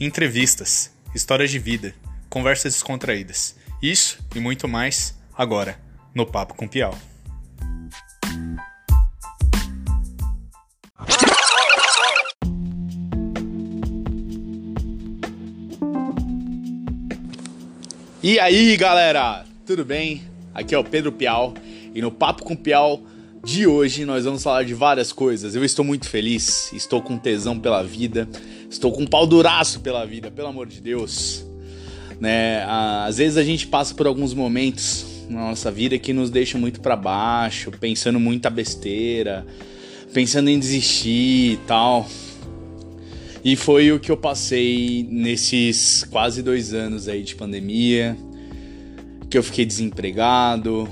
entrevistas, histórias de vida, conversas descontraídas. Isso e muito mais agora no Papo com Piau. E aí, galera? Tudo bem? Aqui é o Pedro Piau e no Papo com Piau de hoje nós vamos falar de várias coisas. Eu estou muito feliz, estou com tesão pela vida, estou com um pau duraço pela vida, pelo amor de Deus. Né? Às vezes a gente passa por alguns momentos na nossa vida que nos deixam muito para baixo, pensando muita besteira, pensando em desistir e tal. E foi o que eu passei nesses quase dois anos aí de pandemia, que eu fiquei desempregado,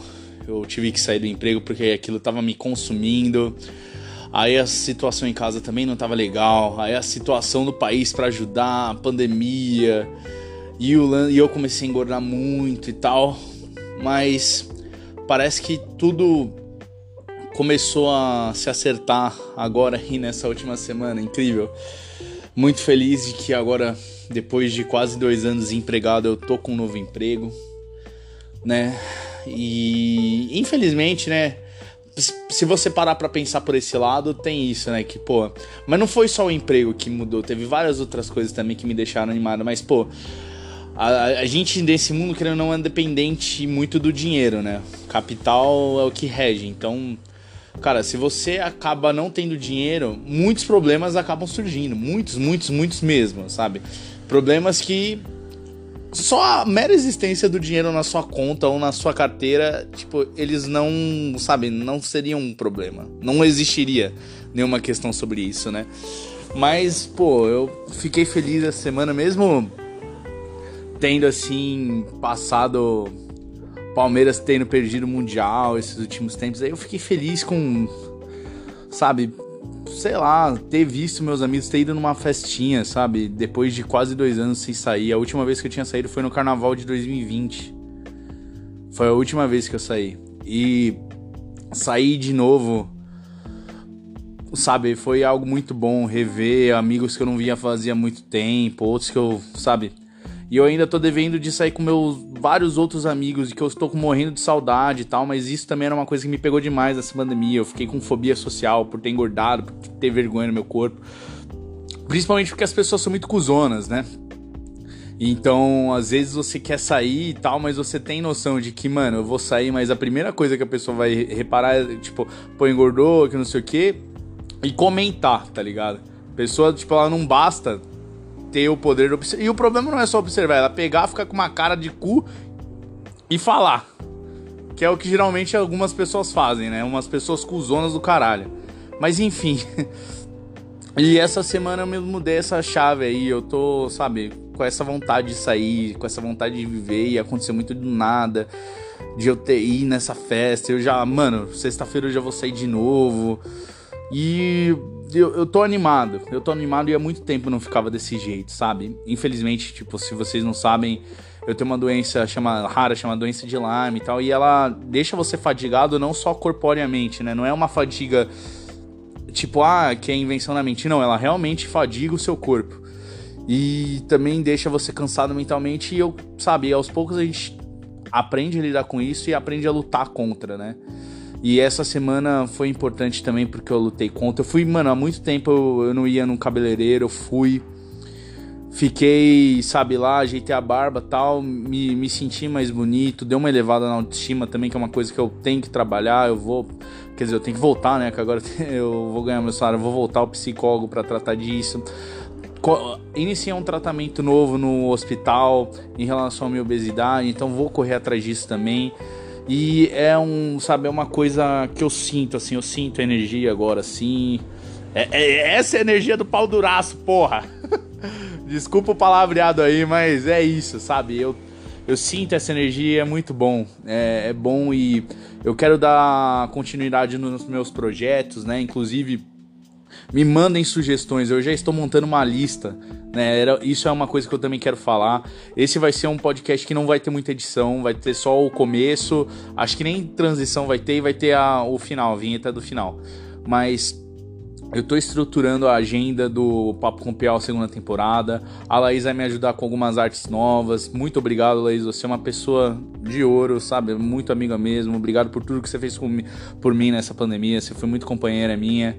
eu tive que sair do emprego porque aquilo estava me consumindo. Aí a situação em casa também não estava legal. Aí a situação do país para ajudar, a pandemia. E, o, e eu comecei a engordar muito e tal. Mas parece que tudo começou a se acertar agora e nessa última semana. Incrível. Muito feliz de que agora, depois de quase dois anos empregado, eu tô com um novo emprego, né? E infelizmente, né? Se você parar para pensar por esse lado, tem isso, né? Que, pô. Mas não foi só o emprego que mudou, teve várias outras coisas também que me deixaram animado. Mas, pô, a, a gente desse mundo, querendo não, é dependente muito do dinheiro, né? Capital é o que rege. Então, cara, se você acaba não tendo dinheiro, muitos problemas acabam surgindo. Muitos, muitos, muitos mesmo, sabe? Problemas que só a mera existência do dinheiro na sua conta ou na sua carteira, tipo, eles não, sabe, não seriam um problema. Não existiria nenhuma questão sobre isso, né? Mas, pô, eu fiquei feliz essa semana mesmo tendo assim passado Palmeiras tendo perdido o mundial esses últimos tempos. Aí eu fiquei feliz com sabe, sei lá, ter visto meus amigos, ter ido numa festinha, sabe? Depois de quase dois anos sem sair. A última vez que eu tinha saído foi no carnaval de 2020. Foi a última vez que eu saí. E sair de novo, sabe? Foi algo muito bom. Rever amigos que eu não via fazia muito tempo, outros que eu, sabe? E eu ainda tô devendo de sair com meus vários outros amigos e que eu estou morrendo de saudade e tal, mas isso também era uma coisa que me pegou demais essa pandemia. Eu fiquei com fobia social por ter engordado, por ter vergonha no meu corpo. Principalmente porque as pessoas são muito cuzonas, né? Então, às vezes você quer sair e tal, mas você tem noção de que, mano, eu vou sair, mas a primeira coisa que a pessoa vai reparar é, tipo, pô, engordou, que não sei o quê, e comentar, tá ligado? A pessoa, tipo, ela não basta ter o poder de observar. E o problema não é só observar, ela pegar, ficar com uma cara de cu e falar. Que é o que geralmente algumas pessoas fazem, né? Umas pessoas cuzonas do caralho. Mas enfim. e essa semana eu me mudei essa chave aí. Eu tô, sabe, com essa vontade de sair, com essa vontade de viver. E aconteceu muito do nada. De eu ter ir nessa festa. Eu já, mano, sexta-feira eu já vou sair de novo. E eu, eu tô animado, eu tô animado e há muito tempo não ficava desse jeito, sabe? Infelizmente, tipo, se vocês não sabem, eu tenho uma doença chama, rara, chama doença de Lyme e tal, e ela deixa você fadigado não só corporeamente, né? Não é uma fadiga tipo, ah, que é invenção da mente, não, ela realmente fadiga o seu corpo. E também deixa você cansado mentalmente e eu, sabe, aos poucos a gente aprende a lidar com isso e aprende a lutar contra, né? E essa semana foi importante também porque eu lutei contra. Eu fui, mano, há muito tempo eu, eu não ia num cabeleireiro, eu fui. Fiquei, sabe lá, ajeitei a barba tal, me, me senti mais bonito, deu uma elevada na autoestima também, que é uma coisa que eu tenho que trabalhar. Eu vou, quer dizer, eu tenho que voltar, né? Que agora eu vou ganhar meu salário, eu vou voltar ao psicólogo para tratar disso. Iniciei um tratamento novo no hospital em relação à minha obesidade, então vou correr atrás disso também. E é um, sabe, é uma coisa que eu sinto, assim, eu sinto energia agora, assim. É, é, essa é a energia do pau duraço, porra! Desculpa o palavreado aí, mas é isso, sabe? Eu, eu sinto essa energia, é muito bom. É, é bom e eu quero dar continuidade nos meus projetos, né? Inclusive me mandem sugestões, eu já estou montando uma lista. Né? Isso é uma coisa que eu também quero falar. Esse vai ser um podcast que não vai ter muita edição, vai ter só o começo. Acho que nem transição vai ter e vai ter a, o final, a vinheta do final. Mas Eu tô estruturando a agenda do Papo com Piau segunda temporada. A Laís vai me ajudar com algumas artes novas. Muito obrigado, Laís. Você é uma pessoa de ouro, sabe? Muito amiga mesmo. Obrigado por tudo que você fez por mim nessa pandemia. Você foi muito companheira minha.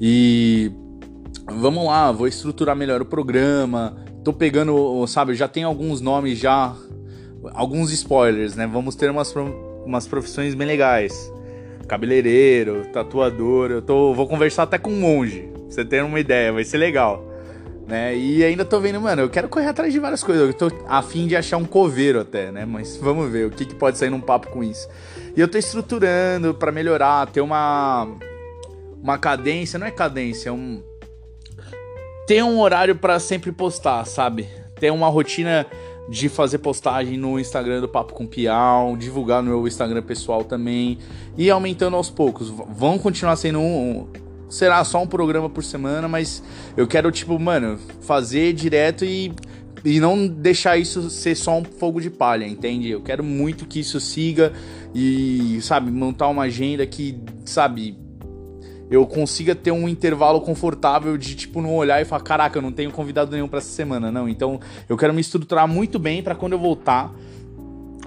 E vamos lá, vou estruturar melhor o programa. Tô pegando, sabe, já tem alguns nomes já, alguns spoilers, né? Vamos ter umas, umas profissões bem legais cabeleireiro, tatuador. Eu tô, vou conversar até com um monge. Pra você ter uma ideia, vai ser legal. Né? E ainda tô vendo, mano, eu quero correr atrás de várias coisas. Eu tô afim de achar um coveiro até, né? Mas vamos ver o que, que pode sair num papo com isso. E eu tô estruturando para melhorar, ter uma uma cadência, não é cadência, é um ter um horário para sempre postar, sabe? Ter uma rotina de fazer postagem no Instagram do Papo com Piau, divulgar no meu Instagram pessoal também e aumentando aos poucos. Vão continuar sendo um, será só um programa por semana, mas eu quero tipo, mano, fazer direto e e não deixar isso ser só um fogo de palha, entende? Eu quero muito que isso siga e, sabe, montar uma agenda que, sabe, eu consiga ter um intervalo confortável de tipo não olhar e falar, caraca, eu não tenho convidado nenhum para essa semana, não. Então, eu quero me estruturar muito bem para quando eu voltar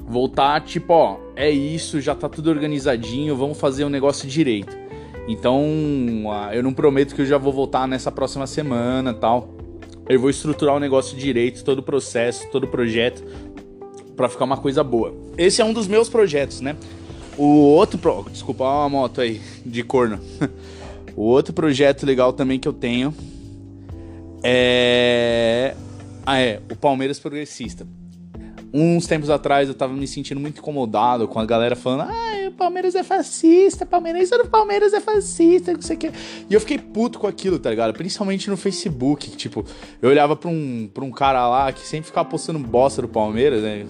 voltar tipo, ó, é isso, já tá tudo organizadinho, vamos fazer o um negócio direito. Então, eu não prometo que eu já vou voltar nessa próxima semana, tal. Eu vou estruturar o negócio direito, todo o processo, todo o projeto para ficar uma coisa boa. Esse é um dos meus projetos, né? O outro. Pro... Desculpa, uma moto aí de corno. o outro projeto legal também que eu tenho é. Ah, é. O Palmeiras Progressista. Uns tempos atrás eu tava me sentindo muito incomodado com a galera falando: ah, o Palmeiras é fascista, Palmeiras do Palmeiras é fascista, não sei o que. E eu fiquei puto com aquilo, tá ligado? Principalmente no Facebook. Tipo, eu olhava pra um, pra um cara lá que sempre ficava postando bosta do Palmeiras, né?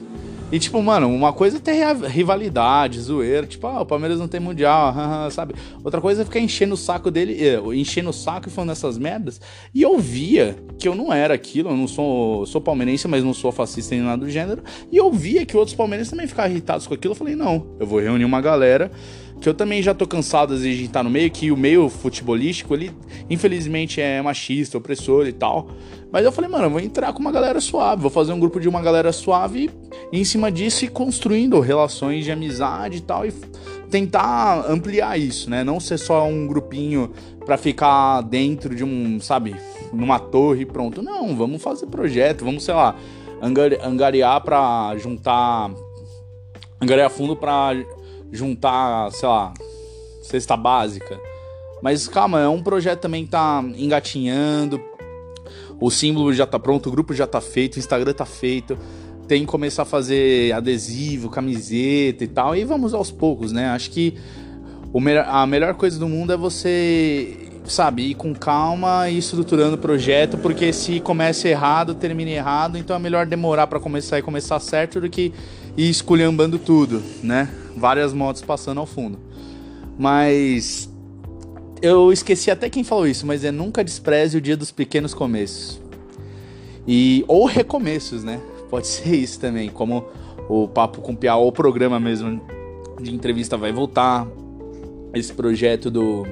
E, tipo, mano, uma coisa é ter rivalidade, zoeira, tipo, ah, o Palmeiras não tem mundial, sabe? Outra coisa é ficar enchendo o saco dele, eh, enchendo o saco e falando essas merdas. E eu via que eu não era aquilo, eu não sou, sou palmeirense, mas não sou fascista nem nada do gênero. E eu via que outros palmeirenses também ficavam irritados com aquilo. Eu falei, não, eu vou reunir uma galera que eu também já tô cansado de estar no meio, que o meio futebolístico, ele infelizmente é machista, opressor e tal. Mas eu falei, mano, eu vou entrar com uma galera suave, vou fazer um grupo de uma galera suave e em cima disso ir construindo relações de amizade e tal e tentar ampliar isso, né? Não ser só um grupinho para ficar dentro de um, sabe, numa torre e pronto. Não, vamos fazer projeto, vamos, sei lá, angariar para juntar angariar fundo para juntar, sei lá, cesta básica. Mas calma, é um projeto também que tá engatinhando. O símbolo já tá pronto, o grupo já tá feito, o Instagram tá feito. Tem que começar a fazer adesivo, camiseta e tal. E vamos aos poucos, né? Acho que a melhor coisa do mundo é você, sabe, ir com calma e estruturando o projeto, porque se começa errado, termina errado, então é melhor demorar para começar e começar certo do que ir esculhambando tudo, né? Várias motos passando ao fundo. Mas eu esqueci até quem falou isso, mas é nunca despreze o dia dos pequenos começos. E ou recomeços, né? Pode ser isso também, como o papo com Piau, ou o programa mesmo de entrevista vai voltar. Esse projeto do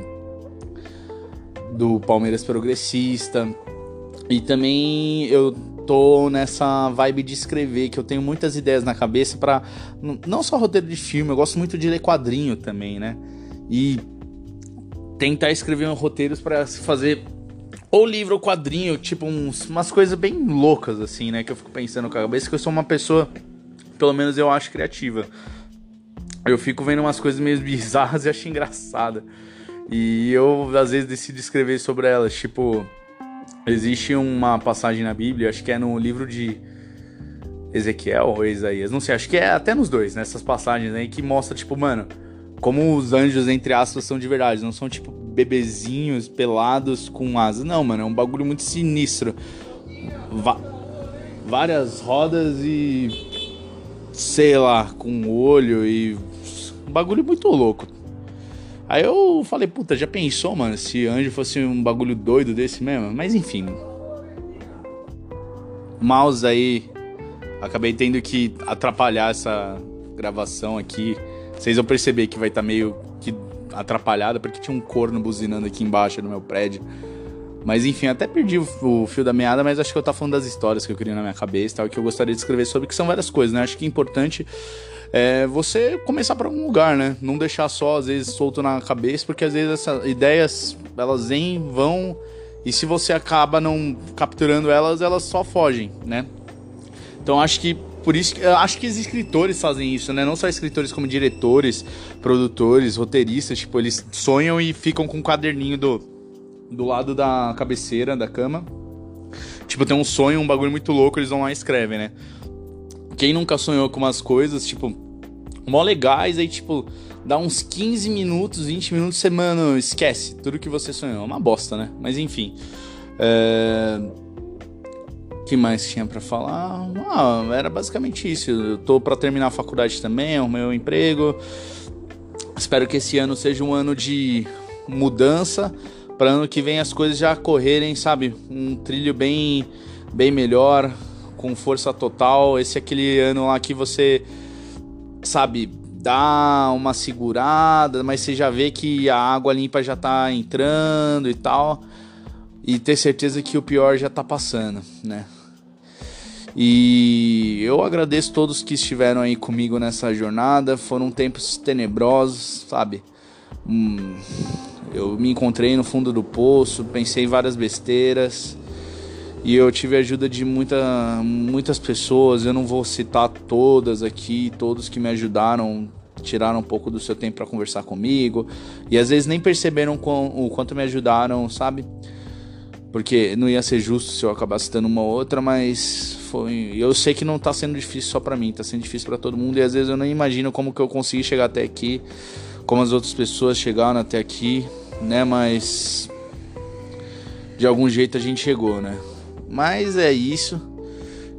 do Palmeiras Progressista. E também eu tô nessa vibe de escrever, que eu tenho muitas ideias na cabeça para não só roteiro de filme, eu gosto muito de ler quadrinho também, né? E tentar escrever roteiros para fazer ou livro ou quadrinho, tipo uns, umas coisas bem loucas assim, né, que eu fico pensando com a cabeça que eu sou uma pessoa, pelo menos eu acho criativa. Eu fico vendo umas coisas meio bizarras e acho engraçada. E eu às vezes decido escrever sobre elas, tipo Existe uma passagem na Bíblia, acho que é no livro de Ezequiel ou Isaías, não sei, acho que é até nos dois, nessas né, passagens aí, que mostra, tipo, mano, como os anjos, entre aspas, são de verdade, não são, tipo, bebezinhos pelados com asas. Não, mano, é um bagulho muito sinistro. Va várias rodas e. sei lá, com olho e. Um bagulho muito louco. Aí eu falei, puta, já pensou, mano, se anjo fosse um bagulho doido desse mesmo? Mas enfim. Mouse aí. Acabei tendo que atrapalhar essa gravação aqui. Vocês vão perceber que vai estar tá meio que atrapalhada porque tinha um corno buzinando aqui embaixo no meu prédio. Mas enfim, até perdi o, fio da meada, mas acho que eu tava falando das histórias que eu queria na minha cabeça e tal, que eu gostaria de escrever sobre, que são várias coisas, né? Acho que é importante é você começar para algum lugar, né? Não deixar só, às vezes, solto na cabeça, porque às vezes essas ideias, elas vêm, vão, e se você acaba não capturando elas, elas só fogem, né? Então acho que por isso acho que os escritores fazem isso, né? Não só escritores como diretores, produtores, roteiristas, tipo, eles sonham e ficam com um caderninho do do lado da cabeceira da cama. Tipo, tem um sonho, um bagulho muito louco, eles vão lá e escrevem, né? Quem nunca sonhou com umas coisas, tipo, mó legais, aí, tipo, dá uns 15 minutos, 20 minutos, você, mano, esquece tudo que você sonhou. É uma bosta, né? Mas enfim. É... que mais tinha para falar? Ah, era basicamente isso. Eu tô para terminar a faculdade também, o meu emprego. Espero que esse ano seja um ano de mudança para ano que vem as coisas já correrem, sabe? Um trilho bem, bem melhor, com força total. Esse é aquele ano lá que você, sabe, dá uma segurada, mas você já vê que a água limpa já tá entrando e tal. E ter certeza que o pior já tá passando, né? E eu agradeço todos que estiveram aí comigo nessa jornada. Foram tempos tenebrosos, sabe? Hum, eu me encontrei no fundo do poço, pensei em várias besteiras e eu tive a ajuda de muita, muitas pessoas. Eu não vou citar todas aqui, todos que me ajudaram, tiraram um pouco do seu tempo para conversar comigo e às vezes nem perceberam o quanto me ajudaram, sabe? Porque não ia ser justo se eu acabasse dando uma outra, mas foi. Eu sei que não tá sendo difícil só para mim, tá sendo difícil para todo mundo e às vezes eu não imagino como que eu consegui chegar até aqui, como as outras pessoas chegaram até aqui né? Mas de algum jeito a gente chegou, né? Mas é isso.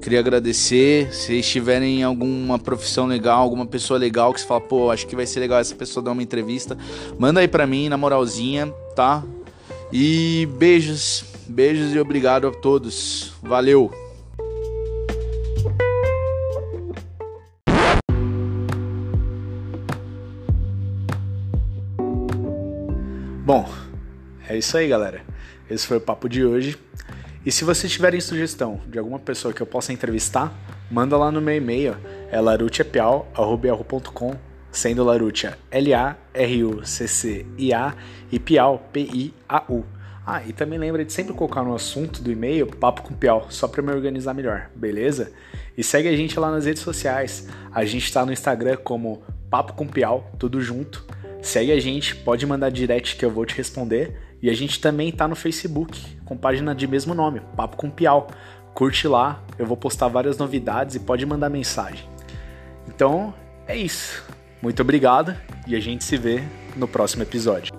Queria agradecer. Se estiverem em alguma profissão legal, alguma pessoa legal que você fala, pô, acho que vai ser legal essa pessoa dar uma entrevista, manda aí pra mim, na moralzinha, tá? E beijos, beijos e obrigado a todos. Valeu! Bom, é isso aí, galera. Esse foi o papo de hoje. E se vocês tiverem sugestão de alguma pessoa que eu possa entrevistar, manda lá no meu e-mail, é larutiapiau.com, sendo Larutia L-A-R-U-C-C-I-A e Piau, P-I-A-U. Ah, e também lembra de sempre colocar no assunto do e-mail Papo com Piau, só para me organizar melhor, beleza? E segue a gente lá nas redes sociais. A gente está no Instagram como Papo com Piau, tudo junto. Segue a gente, pode mandar direct que eu vou te responder. E a gente também tá no Facebook, com página de mesmo nome, Papo com Piau. Curte lá, eu vou postar várias novidades e pode mandar mensagem. Então, é isso. Muito obrigado e a gente se vê no próximo episódio.